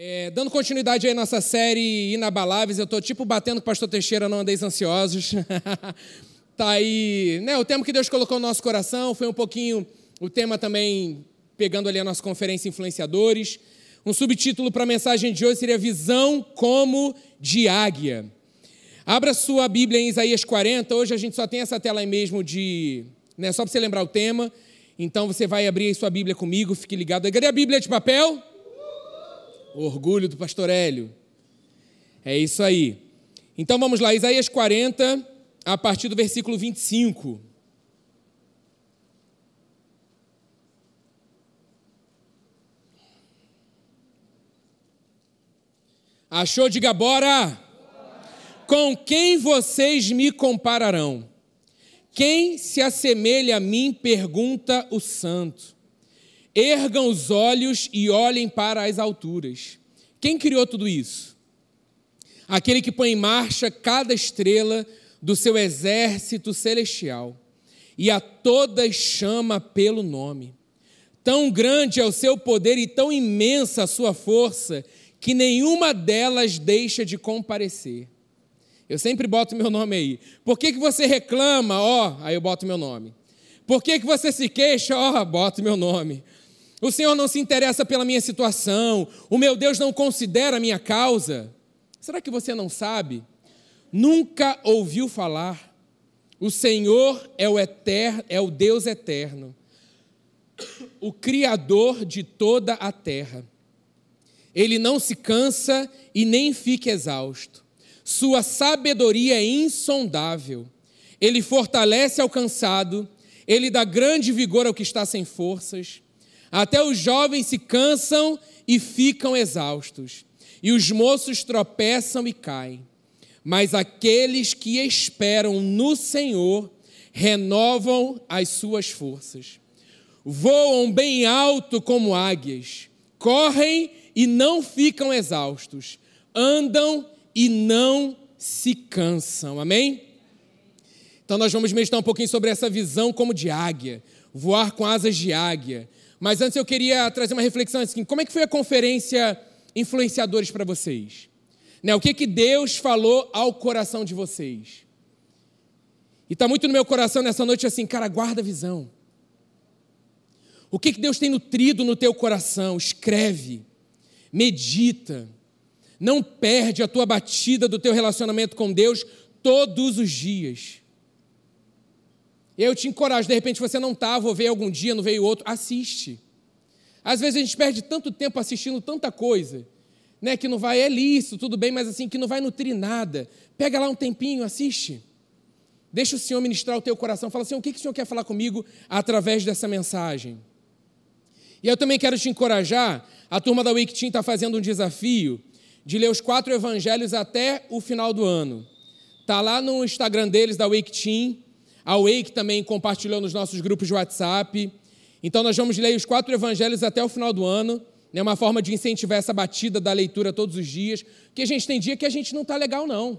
É, dando continuidade aí à nossa série Inabaláveis, eu estou tipo batendo com o pastor Teixeira, não andeis ansiosos. tá aí, né, o tema que Deus colocou no nosso coração foi um pouquinho o tema também pegando ali a nossa conferência Influenciadores. Um subtítulo para a mensagem de hoje seria Visão como de Águia. Abra sua Bíblia em Isaías 40. Hoje a gente só tem essa tela aí mesmo de. Né, só para você lembrar o tema. Então você vai abrir aí sua Bíblia comigo, fique ligado. Cadê a Bíblia de papel? Orgulho do pastor Hélio. É isso aí. Então vamos lá, Isaías 40, a partir do versículo 25. Achou? Diga bora! Com quem vocês me compararão? Quem se assemelha a mim? Pergunta o santo. Ergam os olhos e olhem para as alturas. Quem criou tudo isso? Aquele que põe em marcha cada estrela do seu exército celestial e a todas chama pelo nome. Tão grande é o seu poder e tão imensa a sua força que nenhuma delas deixa de comparecer. Eu sempre boto meu nome aí. Por que, que você reclama? Ó, oh, aí eu boto meu nome. Por que, que você se queixa? Ó, oh, boto meu nome. O Senhor não se interessa pela minha situação. O meu Deus não considera a minha causa. Será que você não sabe? Nunca ouviu falar. O Senhor é o é o Deus eterno, o criador de toda a terra. Ele não se cansa e nem fica exausto. Sua sabedoria é insondável. Ele fortalece ao cansado, ele dá grande vigor ao que está sem forças. Até os jovens se cansam e ficam exaustos, e os moços tropeçam e caem. Mas aqueles que esperam no Senhor renovam as suas forças. Voam bem alto como águias, correm e não ficam exaustos, andam e não se cansam. Amém? Então nós vamos meditar um pouquinho sobre essa visão como de águia, voar com asas de águia. Mas antes eu queria trazer uma reflexão assim: como é que foi a conferência Influenciadores para vocês? Né, o que, que Deus falou ao coração de vocês? E está muito no meu coração nessa noite assim, cara, guarda a visão. O que, que Deus tem nutrido no teu coração? Escreve, medita, não perde a tua batida do teu relacionamento com Deus todos os dias. Eu te encorajo, de repente você não estava, ou veio algum dia, não veio outro, assiste. Às vezes a gente perde tanto tempo assistindo tanta coisa, né, que não vai, é lícito, tudo bem, mas assim, que não vai nutrir nada. Pega lá um tempinho, assiste. Deixa o Senhor ministrar o teu coração. Fala assim, o que, que o Senhor quer falar comigo através dessa mensagem? E eu também quero te encorajar, a turma da Wake Team está fazendo um desafio de ler os quatro evangelhos até o final do ano. Está lá no Instagram deles, da Wake Team, a Wake também compartilhou nos nossos grupos de WhatsApp. Então, nós vamos ler os quatro evangelhos até o final do ano. É uma forma de incentivar essa batida da leitura todos os dias. Porque a gente tem dia que a gente não está legal, não.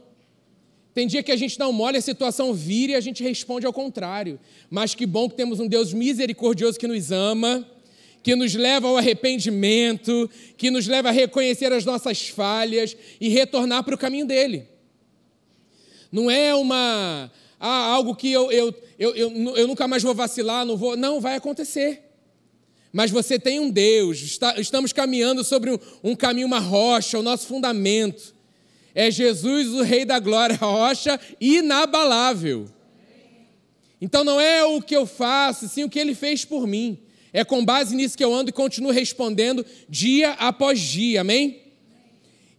Tem dia que a gente não mole, a situação vira e a gente responde ao contrário. Mas que bom que temos um Deus misericordioso que nos ama, que nos leva ao arrependimento, que nos leva a reconhecer as nossas falhas e retornar para o caminho dele. Não é uma ah, algo que eu, eu, eu, eu, eu nunca mais vou vacilar, não vou. Não, vai acontecer. Mas você tem um Deus, está, estamos caminhando sobre um, um, caminho, uma rocha, o nosso fundamento. É Jesus, o Rei da Glória, rocha inabalável. Então não é o que eu faço, sim o que ele fez por mim. É com base nisso que eu ando e continuo respondendo dia após dia, amém?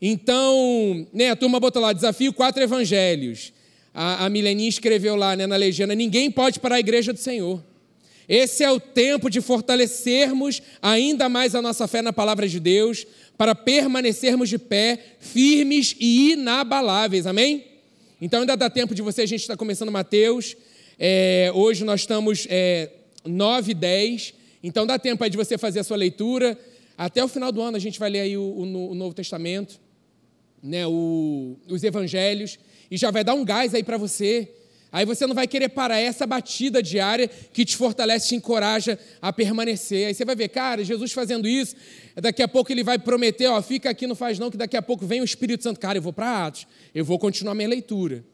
Então, né, a turma botou lá, desafio quatro evangelhos a, a Mileni escreveu lá né, na legenda: ninguém pode parar a igreja do Senhor. Esse é o tempo de fortalecermos ainda mais a nossa fé na palavra de Deus, para permanecermos de pé, firmes e inabaláveis. Amém? Então ainda dá tempo de você, a gente está começando Mateus. É, hoje nós estamos é, 9 e 10. Então dá tempo aí de você fazer a sua leitura. Até o final do ano a gente vai ler aí o, o, o Novo Testamento, né, o, os Evangelhos e já vai dar um gás aí para você. Aí você não vai querer parar essa batida diária que te fortalece, te encoraja a permanecer. Aí você vai ver, cara, Jesus fazendo isso, daqui a pouco ele vai prometer, ó, fica aqui, não faz não, que daqui a pouco vem o Espírito Santo. Cara, eu vou para Atos, eu vou continuar minha leitura.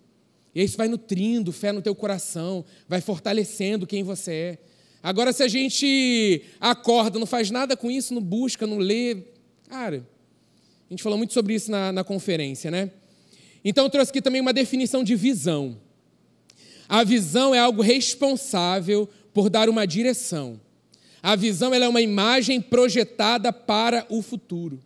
E isso vai nutrindo fé no teu coração, vai fortalecendo quem você é. Agora, se a gente acorda, não faz nada com isso, não busca, não lê, cara, a gente falou muito sobre isso na, na conferência, né? Então, eu trouxe aqui também uma definição de visão. A visão é algo responsável por dar uma direção. A visão é uma imagem projetada para o futuro.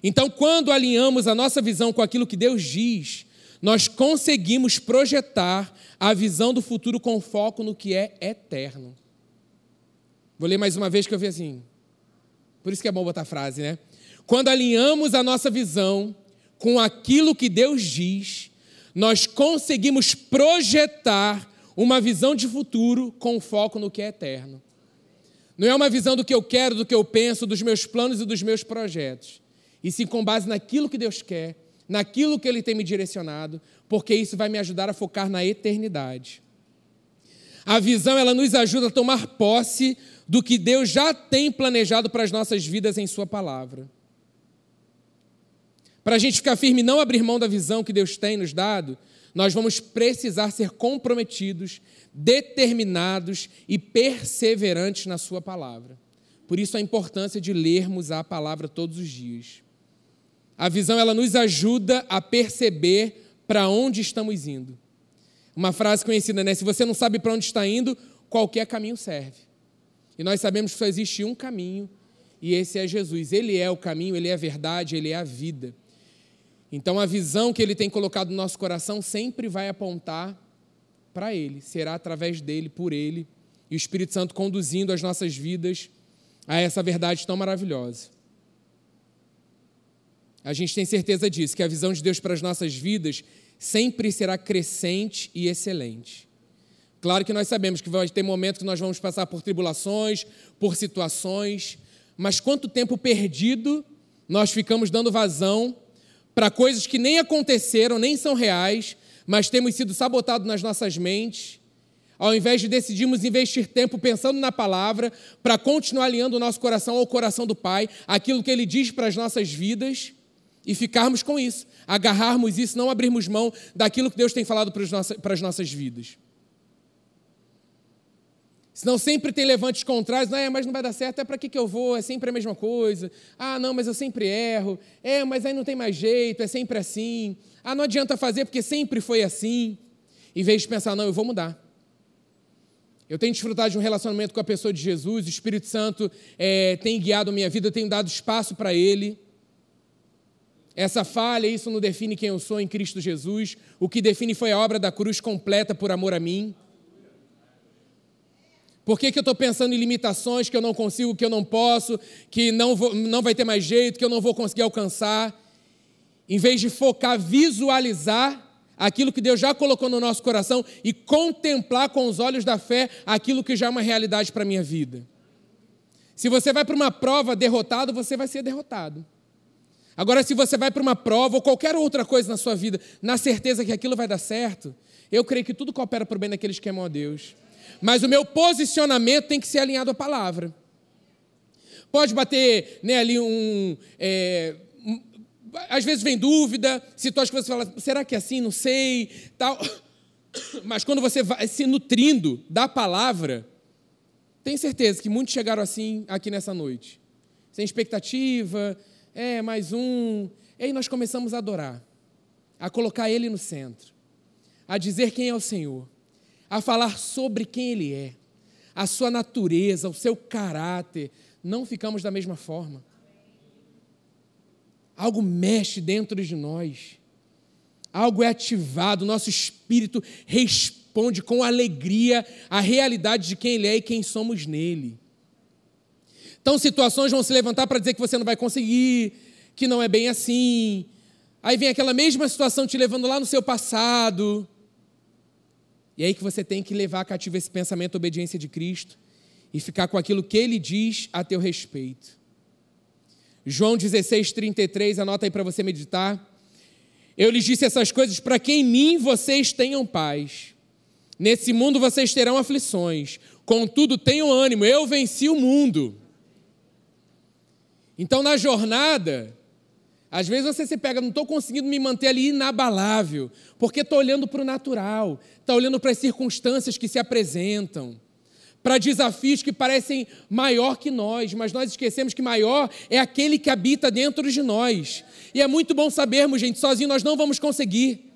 Então, quando alinhamos a nossa visão com aquilo que Deus diz, nós conseguimos projetar a visão do futuro com foco no que é eterno. Vou ler mais uma vez que eu vi assim. Por isso que é bom botar frase, né? Quando alinhamos a nossa visão com aquilo que Deus diz, nós conseguimos projetar uma visão de futuro com foco no que é eterno. Não é uma visão do que eu quero, do que eu penso, dos meus planos e dos meus projetos. E sim com base naquilo que Deus quer, naquilo que Ele tem me direcionado, porque isso vai me ajudar a focar na eternidade. A visão ela nos ajuda a tomar posse do que Deus já tem planejado para as nossas vidas em Sua palavra. Para a gente ficar firme e não abrir mão da visão que Deus tem nos dado, nós vamos precisar ser comprometidos, determinados e perseverantes na Sua palavra. Por isso a importância de lermos a palavra todos os dias. A visão ela nos ajuda a perceber para onde estamos indo. Uma frase conhecida, né? Se você não sabe para onde está indo, qualquer caminho serve. E nós sabemos que só existe um caminho, e esse é Jesus. Ele é o caminho, ele é a verdade, ele é a vida. Então a visão que ele tem colocado no nosso coração sempre vai apontar para ele, será através dele, por ele, e o Espírito Santo conduzindo as nossas vidas a essa verdade tão maravilhosa. A gente tem certeza disso, que a visão de Deus para as nossas vidas sempre será crescente e excelente. Claro que nós sabemos que vai ter momentos que nós vamos passar por tribulações, por situações, mas quanto tempo perdido nós ficamos dando vazão para coisas que nem aconteceram, nem são reais, mas temos sido sabotados nas nossas mentes, ao invés de decidirmos investir tempo pensando na palavra, para continuar alinhando o nosso coração ao coração do Pai, aquilo que Ele diz para as nossas vidas, e ficarmos com isso, agarrarmos isso, não abrirmos mão daquilo que Deus tem falado para as nossas vidas. Senão sempre tem levantes contrários, é, mas não vai dar certo, é para que, que eu vou? É sempre a mesma coisa. Ah, não, mas eu sempre erro. É, mas aí não tem mais jeito, é sempre assim. Ah, não adianta fazer porque sempre foi assim. Em vez de pensar, não, eu vou mudar. Eu tenho desfrutado de um relacionamento com a pessoa de Jesus, o Espírito Santo é, tem guiado a minha vida, eu tenho dado espaço para Ele. Essa falha, isso não define quem eu sou em Cristo Jesus. O que define foi a obra da cruz completa por amor a mim. Por que, que eu estou pensando em limitações que eu não consigo, que eu não posso, que não, vou, não vai ter mais jeito, que eu não vou conseguir alcançar? Em vez de focar, visualizar aquilo que Deus já colocou no nosso coração e contemplar com os olhos da fé aquilo que já é uma realidade para a minha vida. Se você vai para uma prova derrotado, você vai ser derrotado. Agora, se você vai para uma prova ou qualquer outra coisa na sua vida, na certeza que aquilo vai dar certo, eu creio que tudo coopera para o bem daqueles que amam a Deus mas o meu posicionamento tem que ser alinhado à palavra. Pode bater né, ali um, é, um, Às vezes vem dúvida, situações que você fala, será que é assim? Não sei, tal. Mas quando você vai se nutrindo da palavra, tenho certeza que muitos chegaram assim aqui nessa noite. Sem expectativa, é, mais um. E aí nós começamos a adorar, a colocar Ele no centro, a dizer quem é o Senhor a falar sobre quem Ele é, a sua natureza, o seu caráter, não ficamos da mesma forma. Algo mexe dentro de nós, algo é ativado, nosso espírito responde com alegria à realidade de quem Ele é e quem somos nele. Então, situações vão se levantar para dizer que você não vai conseguir, que não é bem assim. Aí vem aquela mesma situação te levando lá no seu passado. E é aí que você tem que levar cativo esse pensamento, obediência de Cristo, e ficar com aquilo que ele diz a teu respeito. João 16, 33, anota aí para você meditar. Eu lhes disse essas coisas para que em mim vocês tenham paz. Nesse mundo vocês terão aflições, contudo tenham ânimo, eu venci o mundo. Então, na jornada, às vezes você se pega, não estou conseguindo me manter ali inabalável, porque estou olhando para o natural, está olhando para as circunstâncias que se apresentam, para desafios que parecem maior que nós, mas nós esquecemos que maior é aquele que habita dentro de nós. E é muito bom sabermos, gente, sozinho nós não vamos conseguir.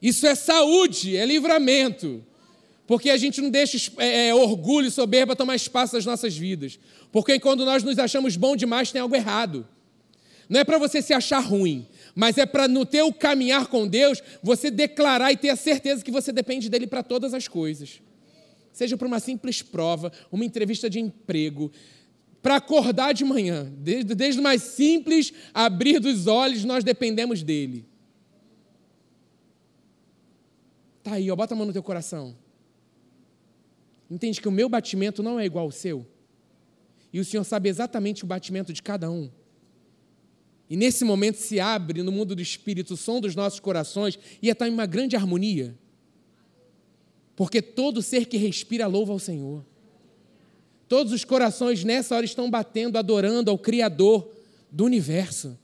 Isso é saúde, é livramento. Porque a gente não deixa é, é, orgulho e soberba tomar espaço nas nossas vidas. Porque quando nós nos achamos bom demais, tem algo errado. Não é para você se achar ruim, mas é para no teu caminhar com Deus, você declarar e ter a certeza que você depende dele para todas as coisas. Seja para uma simples prova, uma entrevista de emprego, para acordar de manhã, desde, desde o mais simples abrir dos olhos, nós dependemos dele. Tá aí, ó, bota a mão no teu coração. Entende que o meu batimento não é igual ao seu. E o Senhor sabe exatamente o batimento de cada um. E nesse momento se abre no mundo do Espírito o som dos nossos corações e está em uma grande harmonia. Porque todo ser que respira louva ao Senhor. Todos os corações nessa hora estão batendo, adorando ao Criador do universo.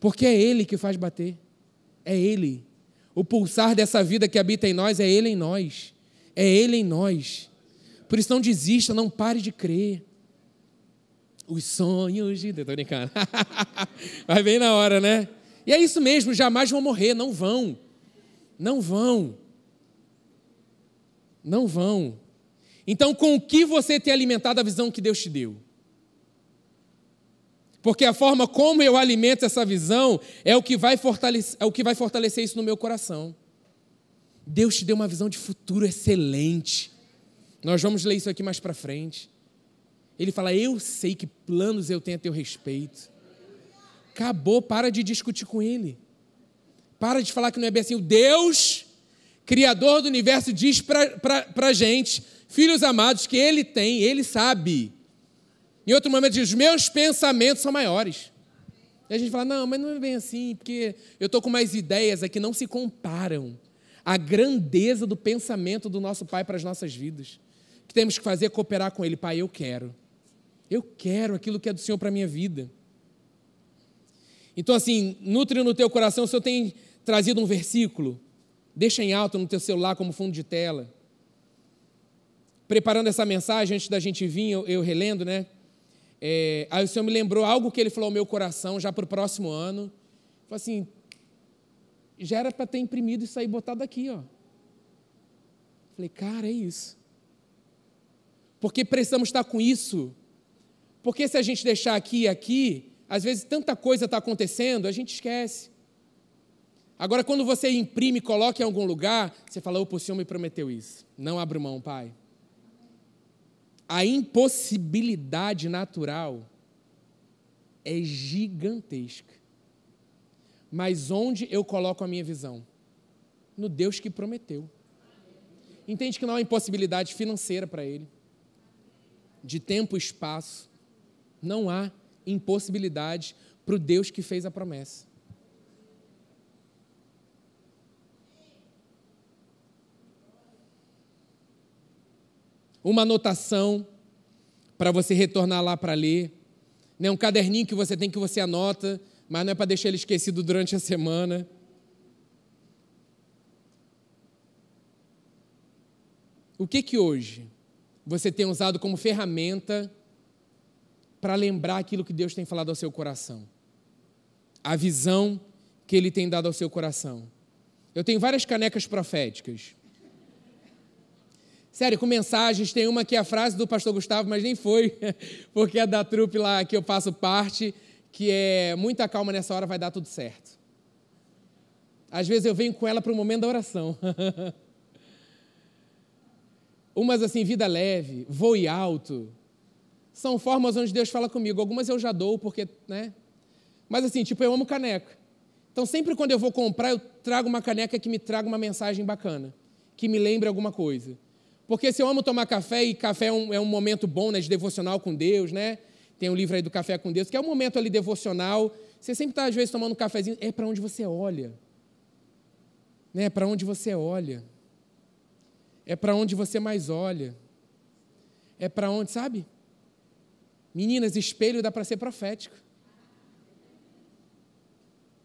Porque é Ele que faz bater. É Ele. O pulsar dessa vida que habita em nós é Ele em nós. É Ele em nós. Por isso não desista, não pare de crer. Os sonhos de Deus. Estou brincando. Vai bem na hora, né? E é isso mesmo, jamais vão morrer, não vão. Não vão. Não vão. Então, com o que você tem alimentado a visão que Deus te deu? Porque a forma como eu alimento essa visão é o que vai fortalecer, é o que vai fortalecer isso no meu coração. Deus te deu uma visão de futuro excelente. Nós vamos ler isso aqui mais para frente. Ele fala: Eu sei que planos eu tenho a teu respeito. Acabou, para de discutir com ele. Para de falar que não é bem assim. O Deus, Criador do universo, diz para a gente, filhos amados, que ele tem, ele sabe. Em outro momento diz: meus pensamentos são maiores. E a gente fala: não, mas não é bem assim, porque eu estou com mais ideias aqui, não se comparam à grandeza do pensamento do nosso Pai para as nossas vidas. O que temos que fazer é cooperar com Ele. Pai, eu quero. Eu quero aquilo que é do Senhor para a minha vida. Então, assim, nutre no teu coração. Se eu tenho trazido um versículo, deixa em alto no teu celular como fundo de tela. Preparando essa mensagem, antes da gente vir, eu, eu relendo, né? É, aí o Senhor me lembrou algo que Ele falou ao meu coração já para o próximo ano. Falei assim, já era para ter imprimido isso aí botado aqui, ó. Falei, cara, é isso. Porque precisamos estar com isso. Porque se a gente deixar aqui e aqui, às vezes tanta coisa está acontecendo, a gente esquece. Agora, quando você imprime e coloca em algum lugar, você fala, o Senhor me prometeu isso. Não abra mão, Pai a impossibilidade natural é gigantesca. Mas onde eu coloco a minha visão? No Deus que prometeu. Entende que não há impossibilidade financeira para ele, de tempo e espaço. Não há impossibilidade para o Deus que fez a promessa. uma anotação para você retornar lá para ler, né? um caderninho que você tem que você anota, mas não é para deixar ele esquecido durante a semana. O que que hoje você tem usado como ferramenta para lembrar aquilo que Deus tem falado ao seu coração? A visão que Ele tem dado ao seu coração. Eu tenho várias canecas proféticas. Sério, com mensagens, tem uma que é a frase do pastor Gustavo, mas nem foi, porque é da trupe lá que eu faço parte, que é muita calma nessa hora, vai dar tudo certo. Às vezes eu venho com ela para o momento da oração. Umas assim, vida leve, voe alto. São formas onde Deus fala comigo. Algumas eu já dou, porque, né? Mas assim, tipo, eu amo caneca. Então, sempre quando eu vou comprar, eu trago uma caneca que me traga uma mensagem bacana, que me lembre alguma coisa. Porque se eu amo tomar café, e café é um, é um momento bom né, de devocional com Deus, né? Tem um livro aí do Café com Deus, que é um momento ali devocional. Você sempre está, às vezes, tomando um cafezinho. É para onde você olha. Né? Para onde você olha. É para onde você mais olha. É para onde, sabe? Meninas, espelho dá para ser profético.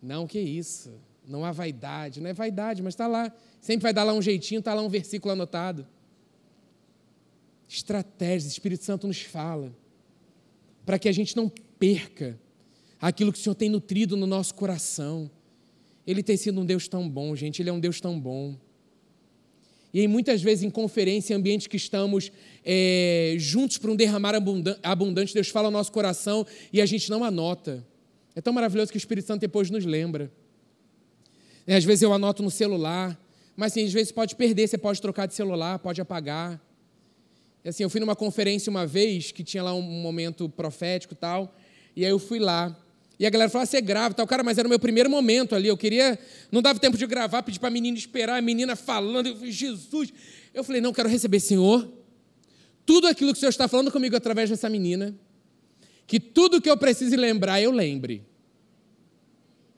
Não, que isso. Não há vaidade. Não é vaidade, mas está lá. Sempre vai dar lá um jeitinho, está lá um versículo anotado. Estratégias, o Espírito Santo nos fala. Para que a gente não perca aquilo que o Senhor tem nutrido no nosso coração. Ele tem sido um Deus tão bom, gente. Ele é um Deus tão bom. E muitas vezes, em conferência, em ambientes que estamos é, juntos para um derramar abundante, Deus fala ao nosso coração e a gente não anota. É tão maravilhoso que o Espírito Santo depois nos lembra. E, às vezes eu anoto no celular, mas assim, às vezes pode perder, você pode trocar de celular, pode apagar. E, assim, eu fui numa conferência uma vez que tinha lá um momento profético e tal, e aí eu fui lá. E a galera falou, ah, você grava, tal, cara, mas era o meu primeiro momento ali. Eu queria, não dava tempo de gravar, pedi para a menina esperar, a menina falando, eu falei, Jesus. Eu falei, não, quero receber, Senhor, tudo aquilo que o Senhor está falando comigo através dessa menina, que tudo que eu preciso lembrar, eu lembre.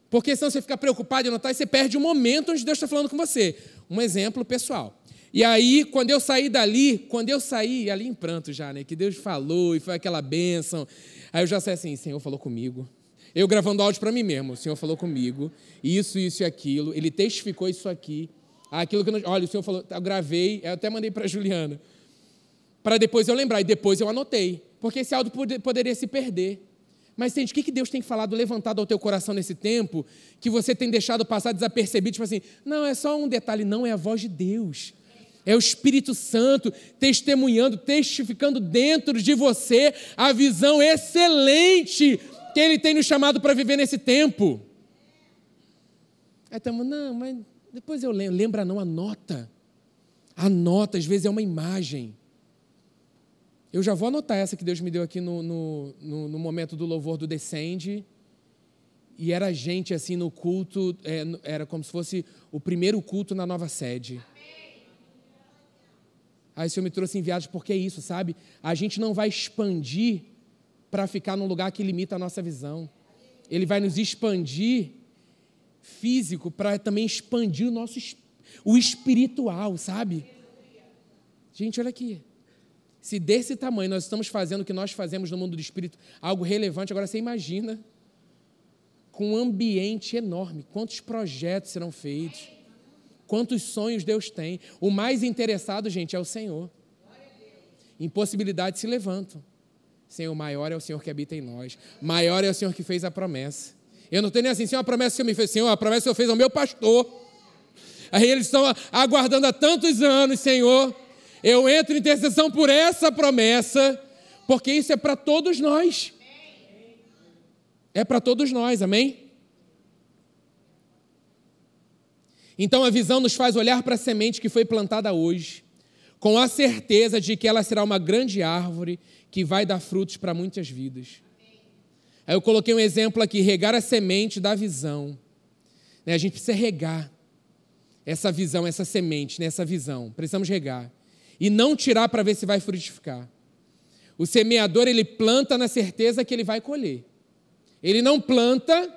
Porque senão você fica preocupado em anotar e você perde o momento onde Deus está falando com você. Um exemplo pessoal. E aí, quando eu saí dali, quando eu saí, ali em pranto já, né? Que Deus falou e foi aquela bênção. Aí eu já sei assim, Senhor falou comigo. Eu gravando áudio para mim mesmo, o Senhor falou comigo, isso, isso e aquilo, ele testificou isso aqui, aquilo que eu não, olha, o Senhor falou, eu gravei, eu até mandei para Juliana, para depois eu lembrar, e depois eu anotei, porque esse áudio poderia se perder. Mas, gente, o que Deus tem falado, levantado ao teu coração nesse tempo, que você tem deixado passar desapercebido, tipo assim, não, é só um detalhe, não, é a voz de Deus. É o Espírito Santo testemunhando, testificando dentro de você a visão excelente que Ele tem nos chamado para viver nesse tempo. Aí estamos, não, mas depois eu lembro. Lembra não, anota. Anota, às vezes é uma imagem. Eu já vou anotar essa que Deus me deu aqui no, no, no, no momento do louvor do Descende. E era gente assim no culto, é, era como se fosse o primeiro culto na nova sede. Aí o Senhor me trouxe enviados porque é isso, sabe? A gente não vai expandir para ficar num lugar que limita a nossa visão. Ele vai nos expandir físico para também expandir o nosso o espiritual, sabe? Gente, olha aqui. Se desse tamanho nós estamos fazendo o que nós fazemos no mundo do espírito, algo relevante, agora você imagina com um ambiente enorme, quantos projetos serão feitos, quantos sonhos Deus tem. O mais interessado, gente, é o Senhor. Impossibilidades se levantam. Senhor, maior é o Senhor que habita em nós. Maior é o Senhor que fez a promessa. Eu não tenho nem assim, Senhor, a promessa que Senhor me fez. Senhor, a promessa que Senhor fez ao meu pastor. Aí eles estão aguardando há tantos anos, Senhor. Eu entro em intercessão por essa promessa, porque isso é para todos nós. É para todos nós, amém? Então a visão nos faz olhar para a semente que foi plantada hoje, com a certeza de que ela será uma grande árvore que vai dar frutos para muitas vidas. Aí eu coloquei um exemplo aqui: regar a semente da visão. Né, a gente precisa regar essa visão, essa semente, né, essa visão. Precisamos regar. E não tirar para ver se vai frutificar. O semeador, ele planta na certeza que ele vai colher. Ele não planta,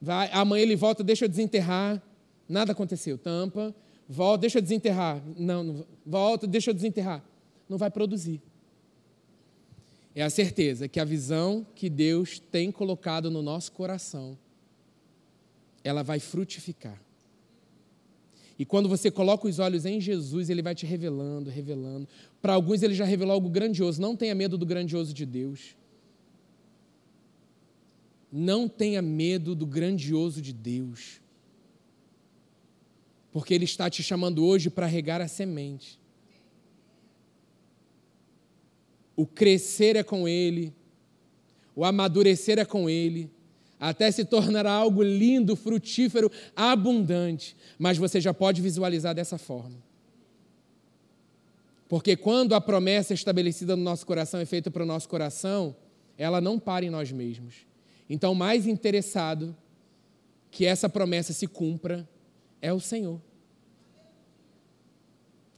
vai, amanhã ele volta, deixa eu desenterrar, nada aconteceu, tampa, volta, deixa eu desenterrar, não, não volta, deixa eu desenterrar. Não vai produzir é a certeza que a visão que Deus tem colocado no nosso coração, ela vai frutificar. E quando você coloca os olhos em Jesus, ele vai te revelando, revelando. Para alguns, ele já revelou algo grandioso. Não tenha medo do grandioso de Deus. Não tenha medo do grandioso de Deus. Porque Ele está te chamando hoje para regar a semente. O crescer é com Ele, o amadurecer é com Ele, até se tornará algo lindo, frutífero, abundante. Mas você já pode visualizar dessa forma. Porque quando a promessa estabelecida no nosso coração é feita para o nosso coração, ela não para em nós mesmos. Então, mais interessado que essa promessa se cumpra é o Senhor.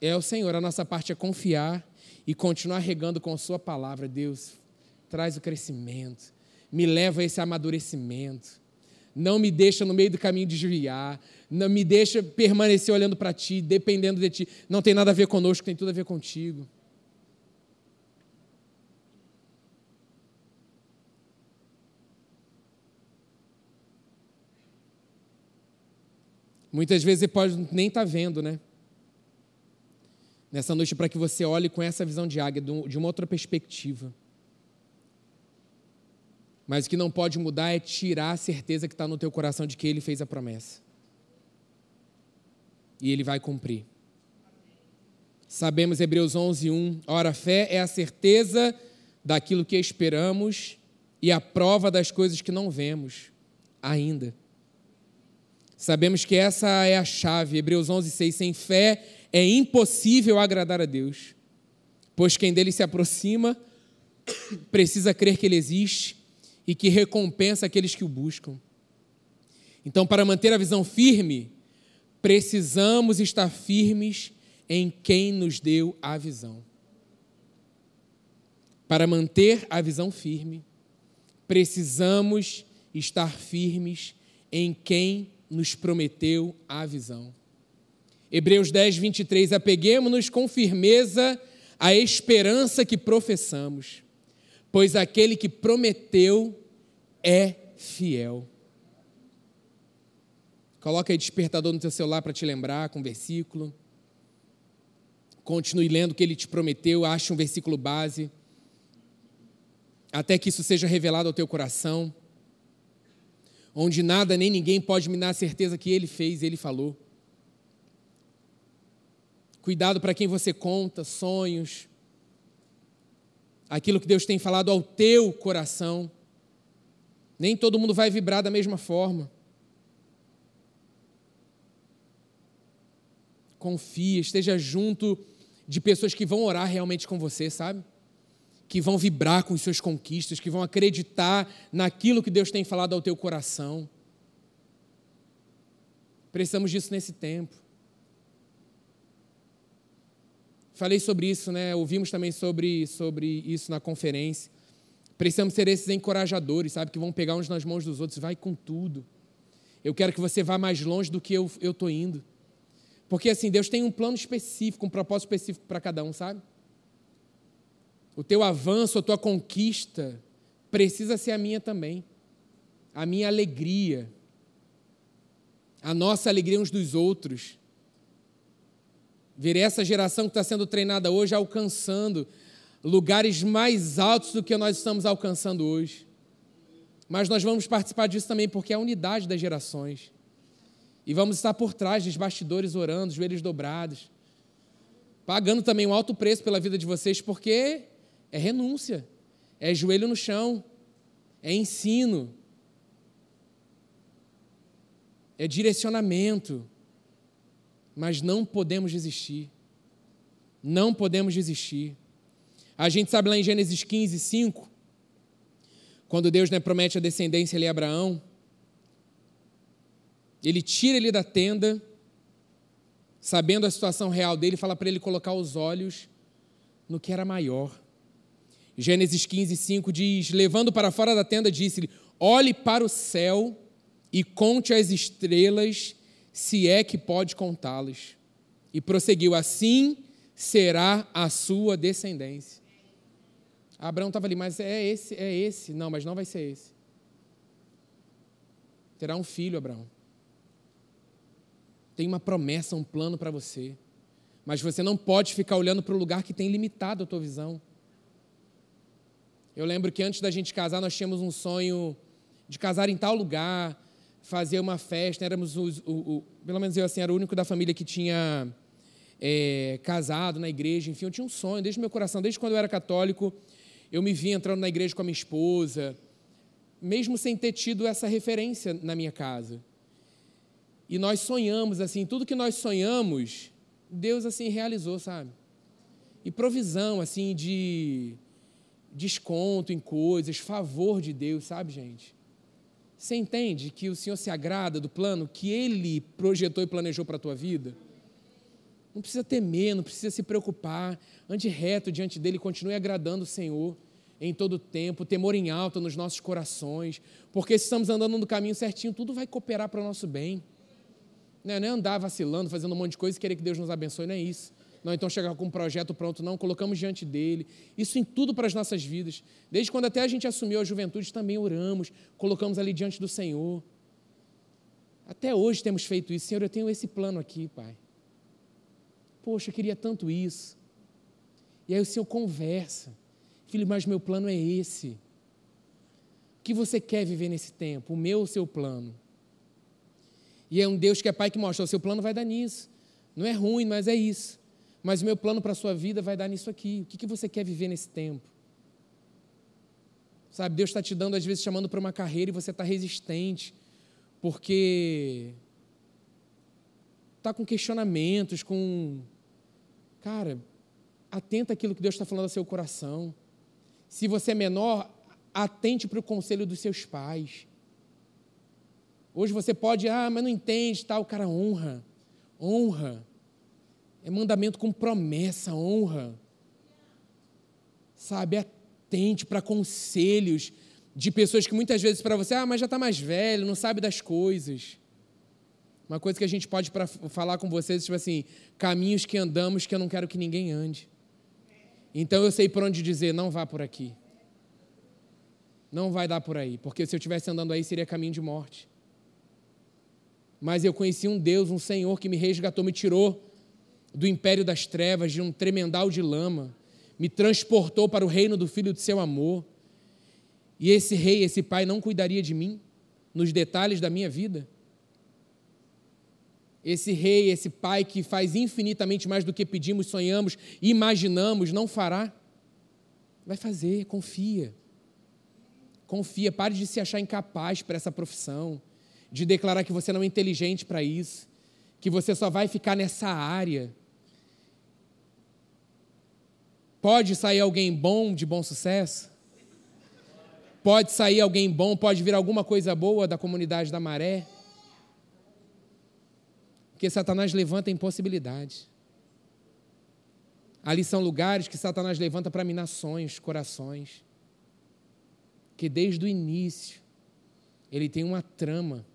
É o Senhor. A nossa parte é confiar e continuar regando com Sua palavra. Deus, traz o crescimento, me leva a esse amadurecimento. Não me deixa no meio do caminho desviar. Não me deixa permanecer olhando para ti, dependendo de ti. Não tem nada a ver conosco, tem tudo a ver contigo. Muitas vezes você pode nem estar tá vendo, né? Nessa noite, para que você olhe com essa visão de águia, de uma outra perspectiva. Mas o que não pode mudar é tirar a certeza que está no teu coração de que Ele fez a promessa. E Ele vai cumprir. Sabemos Hebreus 11, 1. Ora, a fé é a certeza daquilo que esperamos e a prova das coisas que não vemos ainda. Sabemos que essa é a chave. Hebreus 11, 6. Sem fé é impossível agradar a Deus, pois quem dele se aproxima precisa crer que ele existe e que recompensa aqueles que o buscam. Então, para manter a visão firme, precisamos estar firmes em quem nos deu a visão. Para manter a visão firme, precisamos estar firmes em quem nos prometeu a visão. Hebreus 10, 23. Apeguemos-nos com firmeza à esperança que professamos, pois aquele que prometeu é fiel. Coloca aí despertador no teu celular para te lembrar com um versículo. Continue lendo o que ele te prometeu, ache um versículo base, até que isso seja revelado ao teu coração onde nada nem ninguém pode me dar a certeza que ele fez, ele falou. Cuidado para quem você conta, sonhos, aquilo que Deus tem falado ao teu coração. Nem todo mundo vai vibrar da mesma forma. Confia, esteja junto de pessoas que vão orar realmente com você, sabe? Que vão vibrar com seus conquistas, que vão acreditar naquilo que Deus tem falado ao teu coração. Precisamos disso nesse tempo. Falei sobre isso, né? Ouvimos também sobre, sobre isso na conferência. Precisamos ser esses encorajadores, sabe? Que vão pegar uns nas mãos dos outros. Vai com tudo. Eu quero que você vá mais longe do que eu estou indo. Porque assim, Deus tem um plano específico, um propósito específico para cada um, sabe? O teu avanço, a tua conquista precisa ser a minha também. A minha alegria. A nossa alegria uns dos outros. Ver essa geração que está sendo treinada hoje alcançando lugares mais altos do que nós estamos alcançando hoje. Mas nós vamos participar disso também porque é a unidade das gerações. E vamos estar por trás dos bastidores orando, joelhos dobrados, pagando também um alto preço pela vida de vocês, porque é renúncia, é joelho no chão, é ensino, é direcionamento. Mas não podemos desistir. Não podemos desistir. A gente sabe lá em Gênesis 15, 5, quando Deus né, promete a descendência ali a Abraão, ele tira ele da tenda, sabendo a situação real dele, fala para ele colocar os olhos no que era maior. Gênesis 15, 5 diz: Levando para fora da tenda, disse-lhe: Olhe para o céu e conte as estrelas, se é que pode contá-las. E prosseguiu: Assim será a sua descendência. Abraão estava ali, mas é esse, é esse. Não, mas não vai ser esse. Terá um filho, Abraão. Tem uma promessa, um plano para você. Mas você não pode ficar olhando para o lugar que tem limitado a tua visão. Eu lembro que antes da gente casar, nós tínhamos um sonho de casar em tal lugar, fazer uma festa. Éramos os, o, o, pelo menos eu assim era o único da família que tinha é, casado na igreja. Enfim, eu tinha um sonho desde meu coração, desde quando eu era católico, eu me via entrando na igreja com a minha esposa, mesmo sem ter tido essa referência na minha casa. E nós sonhamos assim, tudo que nós sonhamos, Deus assim realizou, sabe? E provisão assim de desconto em coisas, favor de Deus, sabe, gente? Você entende que o Senhor se agrada do plano que Ele projetou e planejou para a tua vida? Não precisa temer, não precisa se preocupar. Ande reto diante dele, continue agradando o Senhor. em todo tempo, temor em alta nos nossos corações, porque se estamos andando no caminho certinho, tudo vai cooperar para o nosso bem. Não é, não é andar vacilando, fazendo um monte de coisa e querer que Deus nos abençoe, não é isso. Não, então chegar com um projeto pronto, não, colocamos diante dele. Isso em tudo para as nossas vidas. Desde quando até a gente assumiu a juventude, também oramos, colocamos ali diante do Senhor. Até hoje temos feito isso. Senhor, eu tenho esse plano aqui, Pai. Poxa, eu queria tanto isso. E aí o Senhor conversa. Filho, mas meu plano é esse. O que você quer viver nesse tempo? O meu ou o seu plano? E é um Deus que é Pai que mostra: o seu plano vai dar nisso. Não é ruim, mas é isso. Mas o meu plano para a sua vida vai dar nisso aqui. O que, que você quer viver nesse tempo? Sabe, Deus está te dando, às vezes, chamando para uma carreira e você está resistente, porque está com questionamentos, com. Cara, atenta àquilo que Deus está falando ao seu coração. Se você é menor, atente para o conselho dos seus pais. Hoje você pode, ah, mas não entende, tal, cara honra, honra. É mandamento com promessa, honra. Sabe, atente para conselhos de pessoas que muitas vezes para você, ah, mas já está mais velho, não sabe das coisas. Uma coisa que a gente pode pra, falar com vocês, tipo assim, caminhos que andamos que eu não quero que ninguém ande. Então eu sei por onde dizer, não vá por aqui. Não vai dar por aí, porque se eu estivesse andando aí seria caminho de morte. Mas eu conheci um Deus, um Senhor que me resgatou, me tirou do império das trevas, de um tremendal de lama, me transportou para o reino do Filho de seu amor. E esse rei, esse pai, não cuidaria de mim nos detalhes da minha vida? esse rei, esse pai que faz infinitamente mais do que pedimos, sonhamos, imaginamos, não fará? Vai fazer, confia. Confia, pare de se achar incapaz para essa profissão, de declarar que você não é inteligente para isso, que você só vai ficar nessa área. Pode sair alguém bom de bom sucesso? Pode sair alguém bom, pode vir alguma coisa boa da comunidade da maré? Porque Satanás levanta impossibilidades. Ali são lugares que Satanás levanta para minar sonhos, corações. Que desde o início ele tem uma trama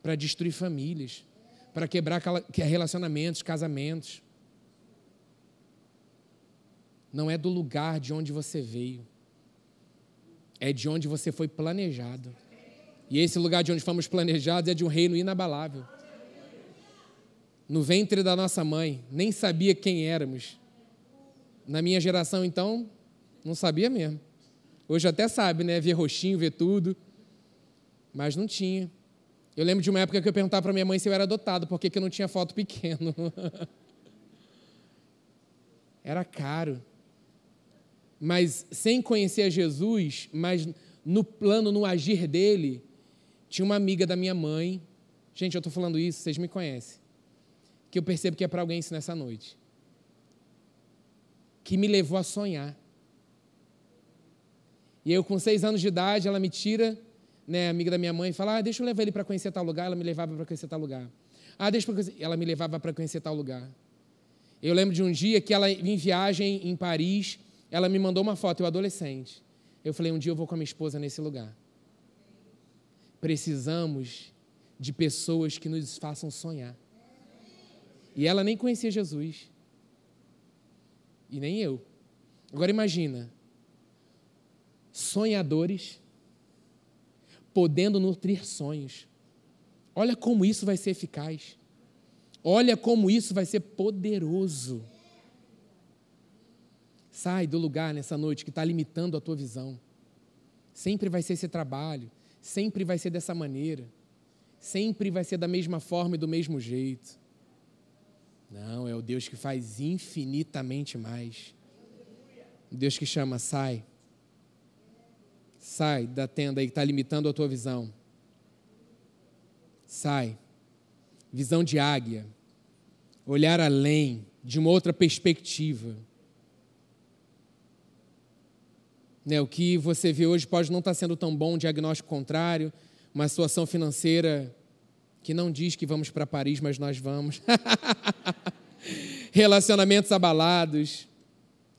para destruir famílias, para quebrar relacionamentos, casamentos. Não é do lugar de onde você veio, é de onde você foi planejado. E esse lugar de onde fomos planejados é de um reino inabalável no ventre da nossa mãe, nem sabia quem éramos. Na minha geração, então, não sabia mesmo. Hoje até sabe, né? Vê roxinho, vê tudo. Mas não tinha. Eu lembro de uma época que eu perguntava para minha mãe se eu era adotado, porque que eu não tinha foto pequeno. era caro. Mas sem conhecer a Jesus, mas no plano, no agir dele, tinha uma amiga da minha mãe. Gente, eu estou falando isso, vocês me conhecem que eu percebo que é para alguém isso nessa noite. Que me levou a sonhar. E eu, com seis anos de idade, ela me tira, né, amiga da minha mãe, e fala: ah, deixa eu levar ele para conhecer tal lugar. Ela me levava para conhecer tal lugar. Ah, deixa eu conhecer. Ela me levava para conhecer tal lugar. Eu lembro de um dia que ela, em viagem em Paris, ela me mandou uma foto, eu adolescente. Eu falei: um dia eu vou com a minha esposa nesse lugar. Precisamos de pessoas que nos façam sonhar. E ela nem conhecia Jesus. E nem eu. Agora imagina, sonhadores podendo nutrir sonhos. Olha como isso vai ser eficaz. Olha como isso vai ser poderoso. Sai do lugar nessa noite que está limitando a tua visão. Sempre vai ser esse trabalho, sempre vai ser dessa maneira, sempre vai ser da mesma forma e do mesmo jeito. Não, é o Deus que faz infinitamente mais. O Deus que chama, sai. Sai da tenda aí que está limitando a tua visão. Sai. Visão de águia. Olhar além, de uma outra perspectiva. Né, o que você vê hoje pode não estar tá sendo tão bom, um diagnóstico contrário, uma situação financeira que não diz que vamos para Paris, mas nós vamos. Relacionamentos abalados.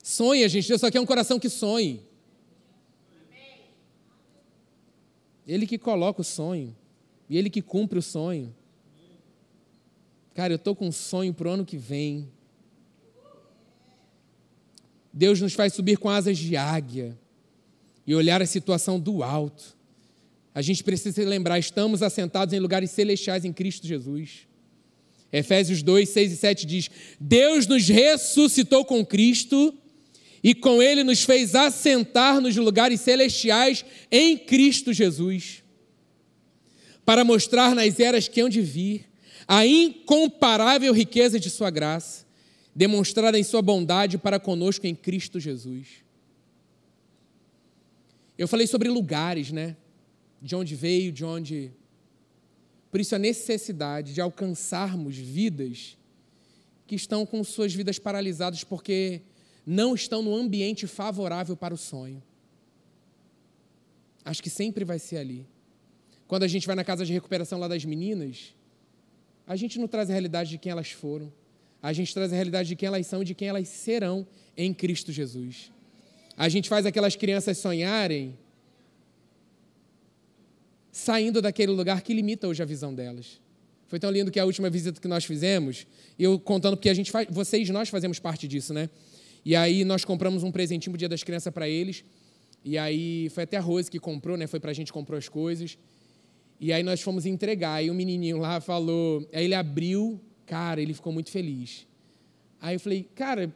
Sonha, gente, Deus só quer um coração que sonhe. Ele que coloca o sonho. E Ele que cumpre o sonho. Cara, eu estou com um sonho para o ano que vem. Deus nos faz subir com asas de águia e olhar a situação do alto. A gente precisa se lembrar, estamos assentados em lugares celestiais em Cristo Jesus. Efésios 2, 6 e 7 diz: Deus nos ressuscitou com Cristo e com Ele nos fez assentar nos lugares celestiais em Cristo Jesus, para mostrar nas eras que hão de vir a incomparável riqueza de Sua graça, demonstrada em Sua bondade para conosco em Cristo Jesus. Eu falei sobre lugares, né? De onde veio, de onde por isso, a necessidade de alcançarmos vidas que estão com suas vidas paralisadas porque não estão no ambiente favorável para o sonho. Acho que sempre vai ser ali. Quando a gente vai na casa de recuperação lá das meninas, a gente não traz a realidade de quem elas foram, a gente traz a realidade de quem elas são e de quem elas serão em Cristo Jesus. A gente faz aquelas crianças sonharem saindo daquele lugar que limita hoje a visão delas. Foi tão lindo que a última visita que nós fizemos, eu contando porque a gente faz, vocês nós fazemos parte disso, né? E aí nós compramos um presentinho pro Dia das Crianças para eles. E aí foi até a Rose que comprou, né? Foi pra gente comprou as coisas. E aí nós fomos entregar. E o menininho lá falou, aí ele abriu, cara, ele ficou muito feliz. Aí eu falei, cara,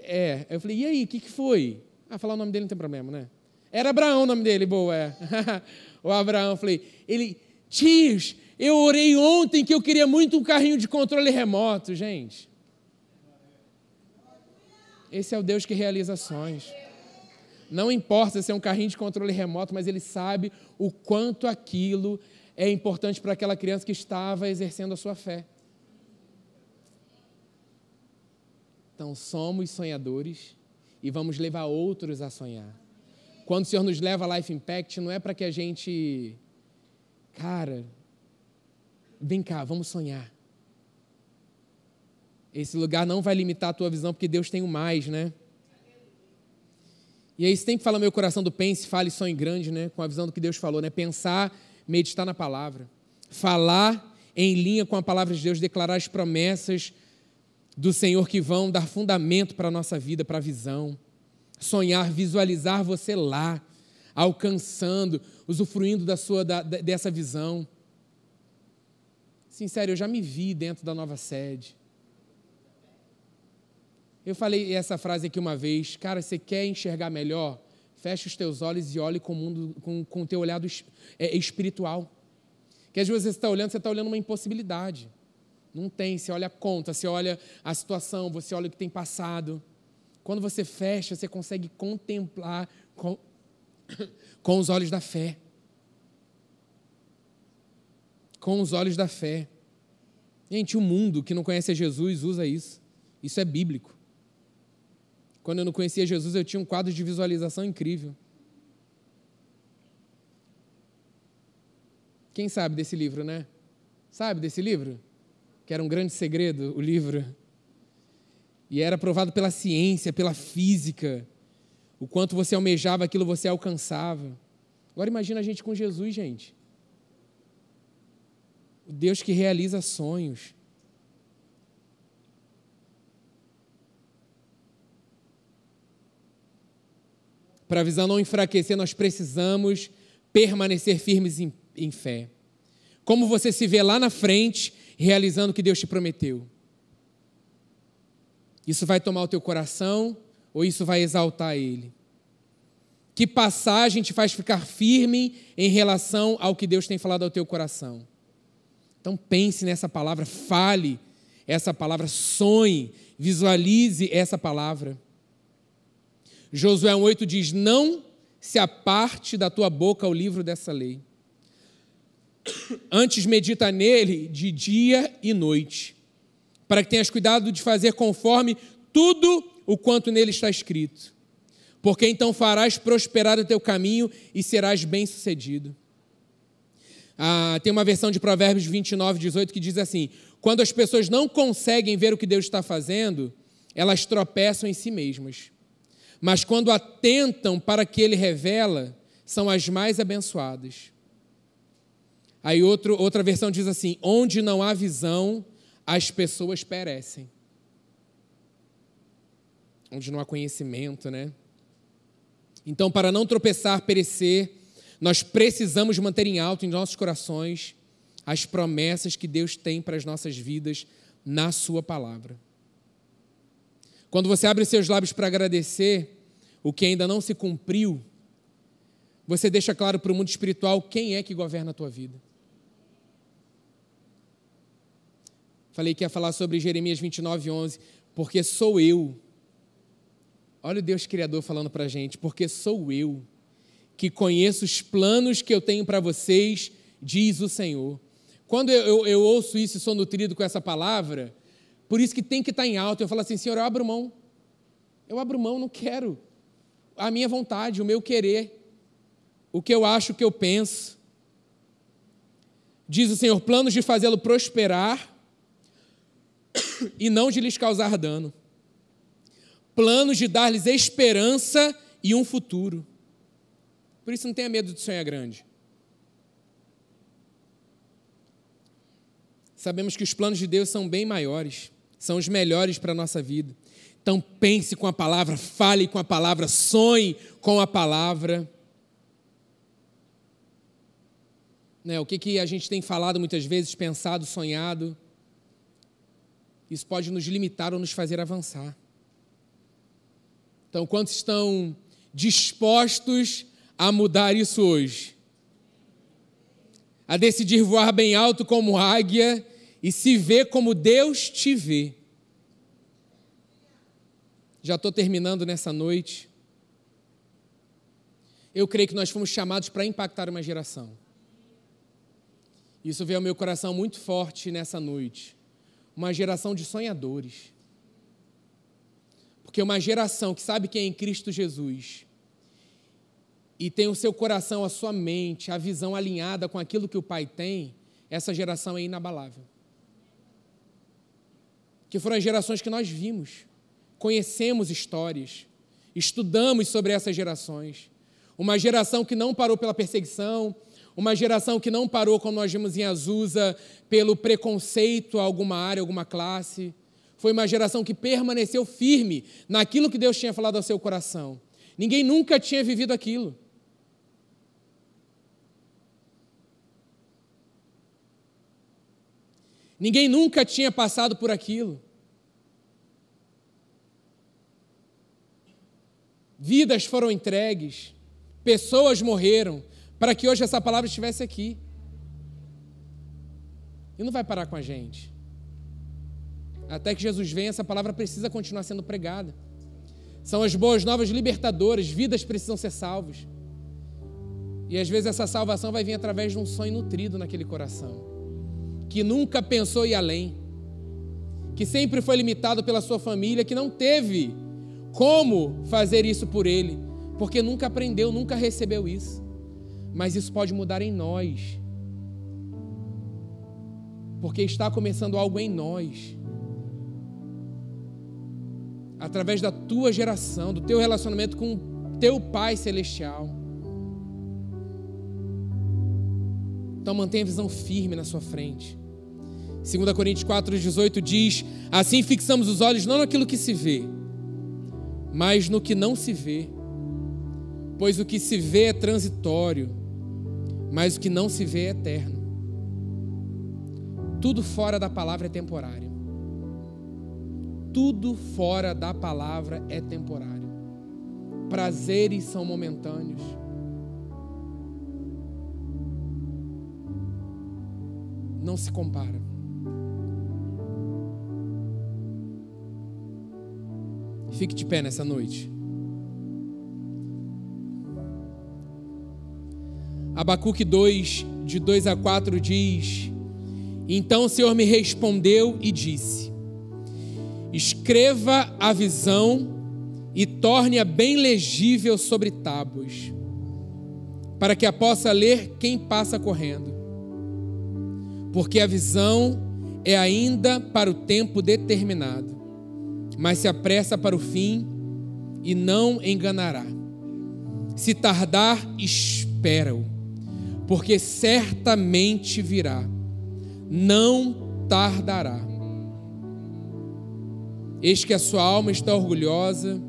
é. Aí eu falei, e aí, o que, que foi? Ah, falar o nome dele não tem problema, né? Era Abraão o nome dele, boa, é. o Abraão, falei, ele, tios, eu orei ontem que eu queria muito um carrinho de controle remoto, gente. Esse é o Deus que realiza sonhos. Não importa se é um carrinho de controle remoto, mas ele sabe o quanto aquilo é importante para aquela criança que estava exercendo a sua fé. Então, somos sonhadores e vamos levar outros a sonhar. Quando o Senhor nos leva a Life Impact, não é para que a gente, cara, vem cá, vamos sonhar. Esse lugar não vai limitar a tua visão, porque Deus tem o mais, né? E aí você tem que falar meu coração do pense, fale, sonhe grande, né? Com a visão do que Deus falou, né? Pensar, meditar na palavra. Falar em linha com a palavra de Deus, declarar as promessas do Senhor que vão dar fundamento para a nossa vida, para a visão sonhar, visualizar você lá, alcançando, usufruindo da sua da, dessa visão. Sincero, eu já me vi dentro da nova sede. Eu falei essa frase aqui uma vez, cara, você quer enxergar melhor? Feche os teus olhos e olhe com o mundo, com, com o teu olhado é, espiritual. Que às vezes você está olhando, você está olhando uma impossibilidade. Não tem, você olha a conta, você olha a situação, você olha o que tem passado. Quando você fecha, você consegue contemplar com, com os olhos da fé. Com os olhos da fé. Gente, o mundo que não conhece Jesus usa isso. Isso é bíblico. Quando eu não conhecia Jesus, eu tinha um quadro de visualização incrível. Quem sabe desse livro, né? Sabe desse livro? Que era um grande segredo, o livro. E era provado pela ciência, pela física. O quanto você almejava aquilo, você alcançava. Agora imagina a gente com Jesus, gente. O Deus que realiza sonhos. Para a visão não enfraquecer, nós precisamos permanecer firmes em, em fé. Como você se vê lá na frente, realizando o que Deus te prometeu. Isso vai tomar o teu coração ou isso vai exaltar ele? Que passagem te faz ficar firme em relação ao que Deus tem falado ao teu coração? Então pense nessa palavra, fale essa palavra, sonhe, visualize essa palavra. Josué 1,8 diz: Não se aparte da tua boca o livro dessa lei. Antes medita nele de dia e noite para que tenhas cuidado de fazer conforme tudo o quanto nele está escrito. Porque então farás prosperar o teu caminho e serás bem-sucedido. Ah, tem uma versão de Provérbios 29, 18 que diz assim: Quando as pessoas não conseguem ver o que Deus está fazendo, elas tropeçam em si mesmas. Mas quando atentam para que Ele revela, são as mais abençoadas. Aí outro, outra versão diz assim: onde não há visão, as pessoas perecem. Onde não há conhecimento, né? Então, para não tropeçar, perecer, nós precisamos manter em alto em nossos corações as promessas que Deus tem para as nossas vidas na Sua palavra. Quando você abre seus lábios para agradecer o que ainda não se cumpriu, você deixa claro para o mundo espiritual quem é que governa a tua vida. Falei que ia falar sobre Jeremias 29, 11, porque sou eu. Olha o Deus Criador falando para a gente, porque sou eu que conheço os planos que eu tenho para vocês, diz o Senhor. Quando eu, eu, eu, ouço isso e sou nutrido com essa palavra, por isso que tem que estar em alto, eu falo assim, Senhor, eu abro mão. Eu abro mão, não quero. A minha vontade, o meu querer o que eu acho, o que eu penso. Diz o Senhor: planos de fazê-lo prosperar e não de lhes causar dano. Planos de dar-lhes esperança e um futuro. Por isso não tenha medo de sonhar grande. Sabemos que os planos de Deus são bem maiores, são os melhores para a nossa vida. Então pense com a palavra, fale com a palavra, sonhe com a palavra. Né? O que, que a gente tem falado muitas vezes, pensado, sonhado. Isso pode nos limitar ou nos fazer avançar. Então, quantos estão dispostos a mudar isso hoje? A decidir voar bem alto como águia e se ver como Deus te vê. Já estou terminando nessa noite. Eu creio que nós fomos chamados para impactar uma geração. Isso veio ao meu coração muito forte nessa noite. Uma geração de sonhadores. Porque uma geração que sabe quem é em Cristo Jesus e tem o seu coração, a sua mente, a visão alinhada com aquilo que o Pai tem, essa geração é inabalável. Que foram as gerações que nós vimos, conhecemos histórias, estudamos sobre essas gerações. Uma geração que não parou pela perseguição, uma geração que não parou, como nós vimos em Azusa, pelo preconceito a alguma área, alguma classe. Foi uma geração que permaneceu firme naquilo que Deus tinha falado ao seu coração. Ninguém nunca tinha vivido aquilo. Ninguém nunca tinha passado por aquilo. Vidas foram entregues, pessoas morreram, para que hoje essa palavra estivesse aqui. E não vai parar com a gente. Até que Jesus venha, essa palavra precisa continuar sendo pregada. São as boas novas libertadoras, vidas precisam ser salvas. E às vezes essa salvação vai vir através de um sonho nutrido naquele coração, que nunca pensou ir além, que sempre foi limitado pela sua família, que não teve como fazer isso por ele, porque nunca aprendeu, nunca recebeu isso mas isso pode mudar em nós. Porque está começando algo em nós. Através da tua geração, do teu relacionamento com o teu Pai Celestial. Então mantenha a visão firme na sua frente. 2 Coríntios 4,18 diz: Assim fixamos os olhos não naquilo que se vê, mas no que não se vê. Pois o que se vê é transitório, mas o que não se vê é eterno. Tudo fora da palavra é temporário. Tudo fora da palavra é temporário. Prazeres são momentâneos. Não se compara. Fique de pé nessa noite. Abacuque 2, de 2 a 4 diz: Então o Senhor me respondeu e disse: Escreva a visão e torne-a bem legível sobre tábuas, para que a possa ler quem passa correndo. Porque a visão é ainda para o tempo determinado, mas se apressa para o fim e não enganará. Se tardar, espera-o porque certamente virá, não tardará. Eis que a sua alma está orgulhosa,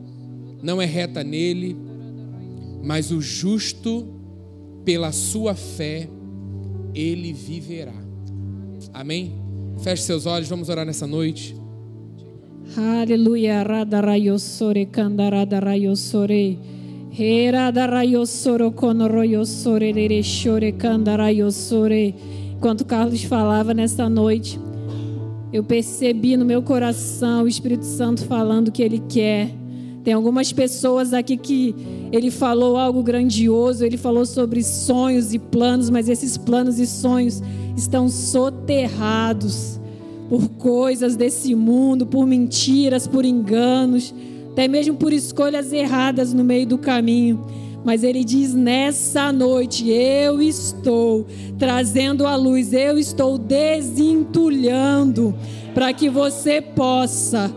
não é reta nele, mas o justo, pela sua fé, ele viverá. Amém? Feche seus olhos, vamos orar nessa noite. Aleluia, radarayosore, candaradarayossore. Enquanto Carlos falava nesta noite, eu percebi no meu coração o Espírito Santo falando o que ele quer. Tem algumas pessoas aqui que ele falou algo grandioso, ele falou sobre sonhos e planos, mas esses planos e sonhos estão soterrados por coisas desse mundo, por mentiras, por enganos até mesmo por escolhas erradas no meio do caminho. Mas ele diz: nessa noite eu estou trazendo a luz, eu estou desentulhando para que você possa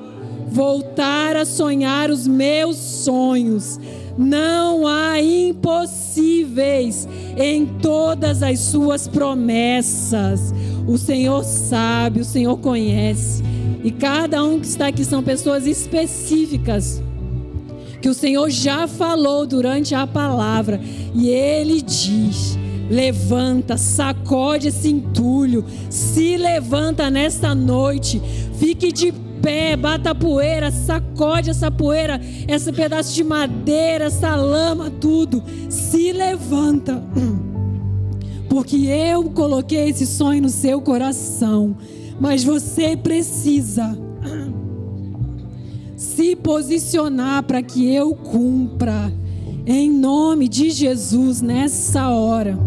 voltar a sonhar os meus sonhos. Não há impossíveis em todas as suas promessas. O Senhor sabe, o Senhor conhece. E cada um que está aqui são pessoas específicas que o Senhor já falou durante a palavra. E ele diz: levanta, sacode esse entulho, se levanta nesta noite, fique de pé, bata poeira, sacode essa poeira, esse pedaço de madeira, essa lama, tudo. Se levanta. Porque eu coloquei esse sonho no seu coração mas você precisa se posicionar para que eu cumpra. Em nome de Jesus, nessa hora,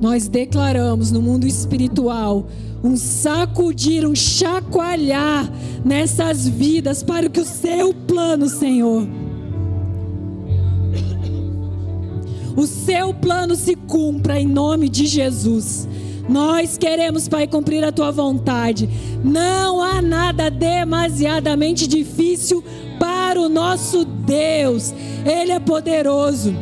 nós declaramos no mundo espiritual um sacudir, um chacoalhar nessas vidas para que o seu plano, Senhor, o seu plano se cumpra em nome de Jesus. Nós queremos, Pai, cumprir a tua vontade. Não há nada demasiadamente difícil para o nosso Deus. Ele é poderoso,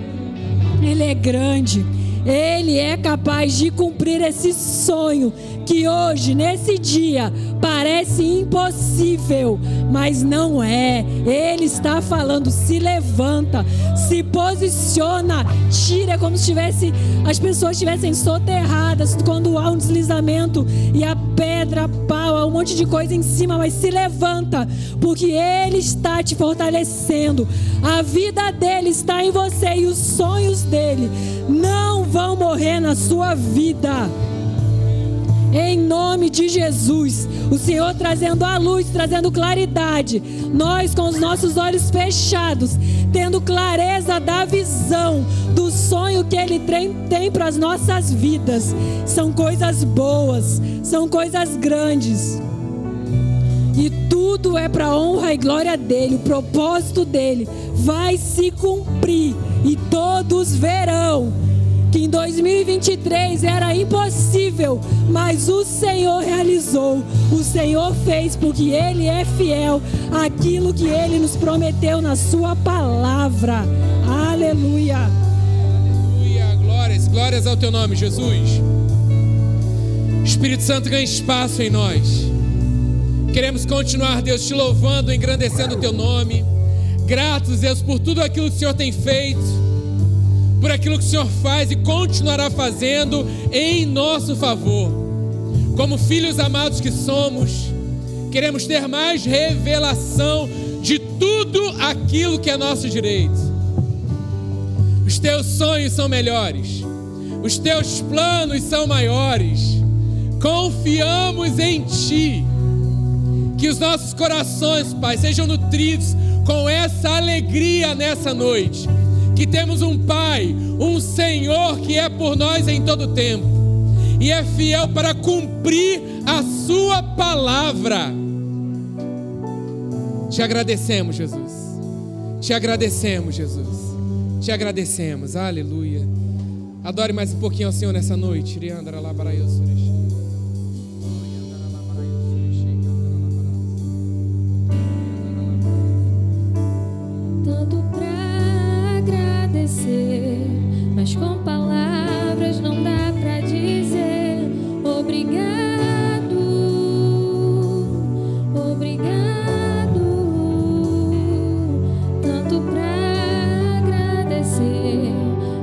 ele é grande, ele é capaz de cumprir esse sonho que hoje, nesse dia, parece impossível, mas não é. Ele está falando: se levanta, se posiciona, tira como se tivesse as pessoas estivessem soterradas quando há um deslizamento e a pedra, a pau, há um monte de coisa em cima, mas se levanta, porque Ele está te fortalecendo. A vida dele está em você e os sonhos dele não vão morrer na sua vida. Em nome de Jesus, o Senhor trazendo a luz, trazendo claridade. Nós com os nossos olhos fechados, tendo clareza da visão, do sonho que Ele tem, tem para as nossas vidas. São coisas boas, são coisas grandes. E tudo é para honra e glória dele, o propósito dele vai se cumprir e todos verão que em 2023 era impossível, mas o Senhor realizou. O Senhor fez porque Ele é fiel àquilo que Ele nos prometeu na Sua palavra. Aleluia. Aleluia. Glórias, glórias ao Teu nome, Jesus. Espírito Santo ganha espaço em nós. Queremos continuar, Deus, te louvando, engrandecendo o Teu nome. Gratos, Deus, por tudo aquilo que o Senhor tem feito por aquilo que o Senhor faz e continuará fazendo em nosso favor. Como filhos amados que somos, queremos ter mais revelação de tudo aquilo que é nosso direito. Os teus sonhos são melhores, os teus planos são maiores. Confiamos em Ti. Que os nossos corações, Pai, sejam nutridos com essa alegria nessa noite que temos um Pai, um Senhor que é por nós em todo tempo e é fiel para cumprir a Sua palavra. Te agradecemos, Jesus. Te agradecemos, Jesus. Te agradecemos. Aleluia. Adore mais um pouquinho ao Senhor nessa noite. mas com palavras não dá para dizer. Obrigado, obrigado, tanto para agradecer,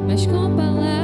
mas com palavras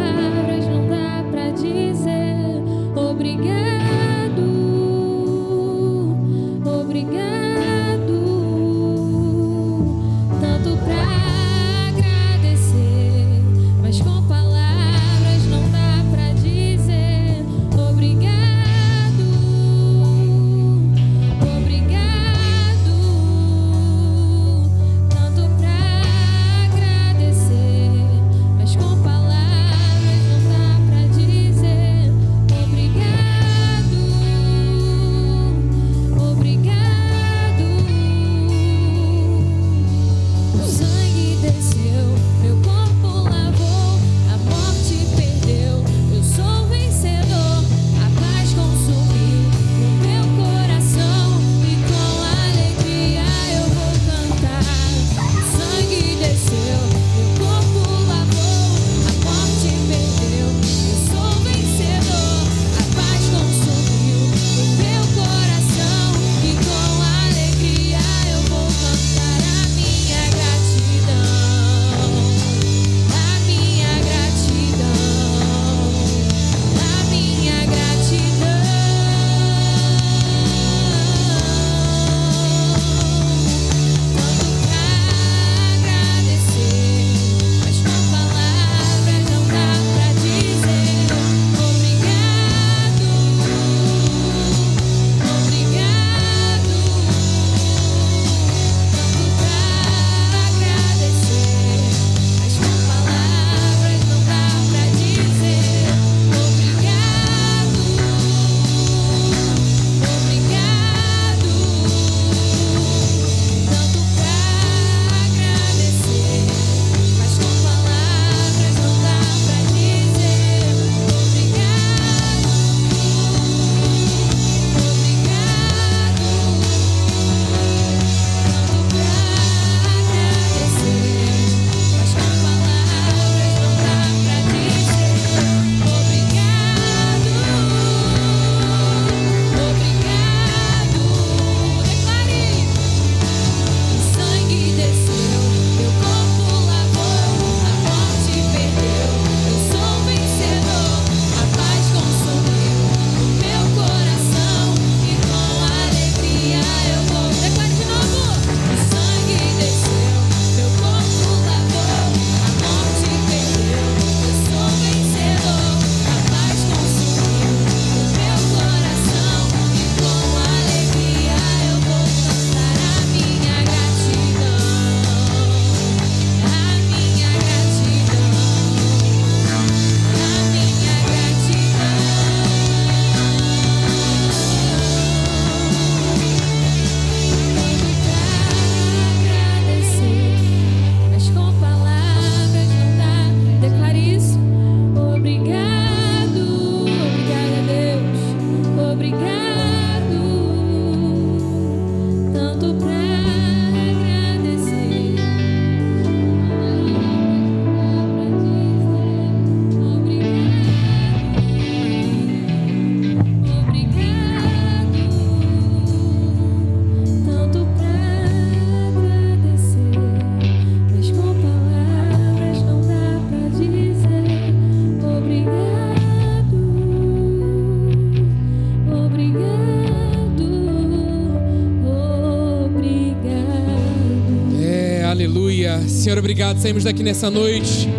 Saímos daqui nessa noite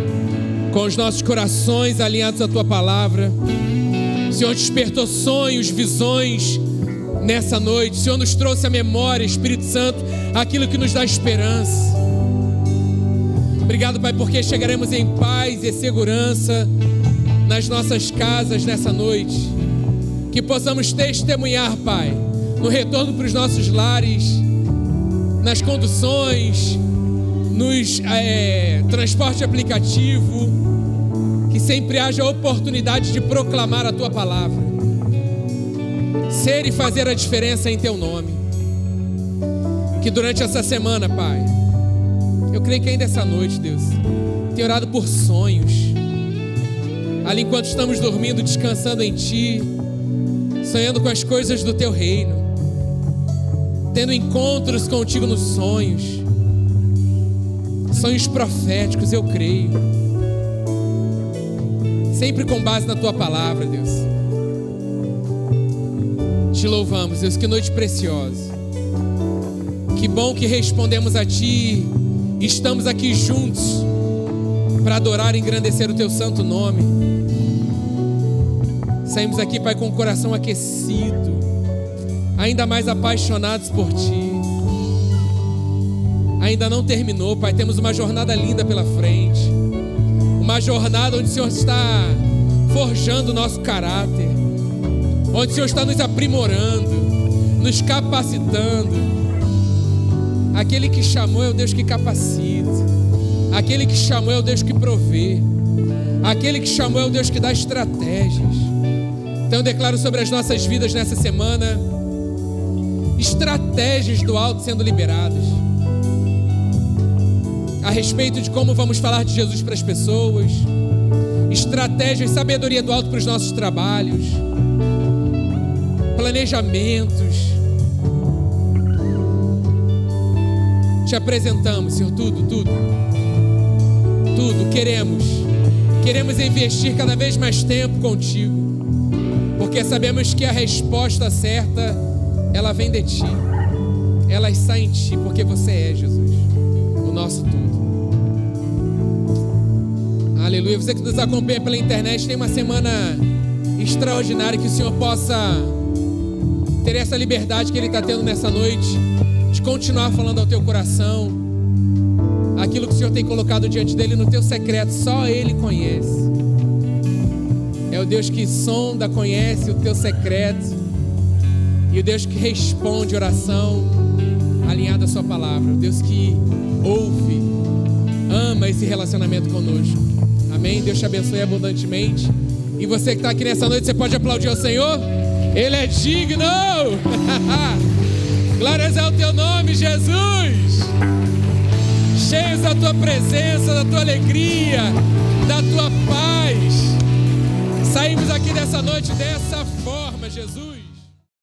com os nossos corações alinhados à tua palavra. O Senhor despertou sonhos, visões nessa noite. O Senhor nos trouxe a memória, Espírito Santo, aquilo que nos dá esperança. Obrigado, Pai, porque chegaremos em paz e segurança nas nossas casas nessa noite. Que possamos testemunhar, Pai, no retorno para os nossos lares, nas conduções, nos é, transporte aplicativo, que sempre haja oportunidade de proclamar a tua palavra, ser e fazer a diferença em teu nome. Que durante essa semana, Pai, eu creio que ainda essa noite, Deus, tenho orado por sonhos, ali enquanto estamos dormindo, descansando em Ti, sonhando com as coisas do Teu reino, tendo encontros contigo nos sonhos sonhos proféticos, eu creio. Sempre com base na tua palavra, Deus. Te louvamos, Deus, que noite preciosa. Que bom que respondemos a Ti. Estamos aqui juntos para adorar e engrandecer o Teu santo nome. Saímos aqui, Pai, com o coração aquecido, ainda mais apaixonados por Ti ainda não terminou, Pai. Temos uma jornada linda pela frente. Uma jornada onde o Senhor está forjando o nosso caráter. Onde o Senhor está nos aprimorando, nos capacitando. Aquele que chamou é o Deus que capacita. Aquele que chamou é o Deus que provê. Aquele que chamou é o Deus que dá estratégias. Então eu declaro sobre as nossas vidas nessa semana estratégias do alto sendo liberadas a respeito de como vamos falar de Jesus para as pessoas, estratégias, sabedoria do alto para os nossos trabalhos, planejamentos. Te apresentamos, Senhor, tudo, tudo. Tudo queremos. Queremos investir cada vez mais tempo contigo, porque sabemos que a resposta certa ela vem de ti. Ela está em ti, porque você é Jesus, o nosso tudo. Aleluia. Você que nos acompanha pela internet, tem uma semana extraordinária. Que o Senhor possa ter essa liberdade que Ele está tendo nessa noite, de continuar falando ao teu coração. Aquilo que o Senhor tem colocado diante dele no teu secreto, só Ele conhece. É o Deus que sonda, conhece o teu secreto. E o Deus que responde oração alinhada à Sua palavra. O Deus que ouve, ama esse relacionamento conosco. Amém? Deus te abençoe abundantemente. E você que está aqui nessa noite, você pode aplaudir ao Senhor? Ele é digno! Glórias ao teu nome, Jesus! Cheios da tua presença, da tua alegria, da tua paz. Saímos aqui dessa noite dessa forma.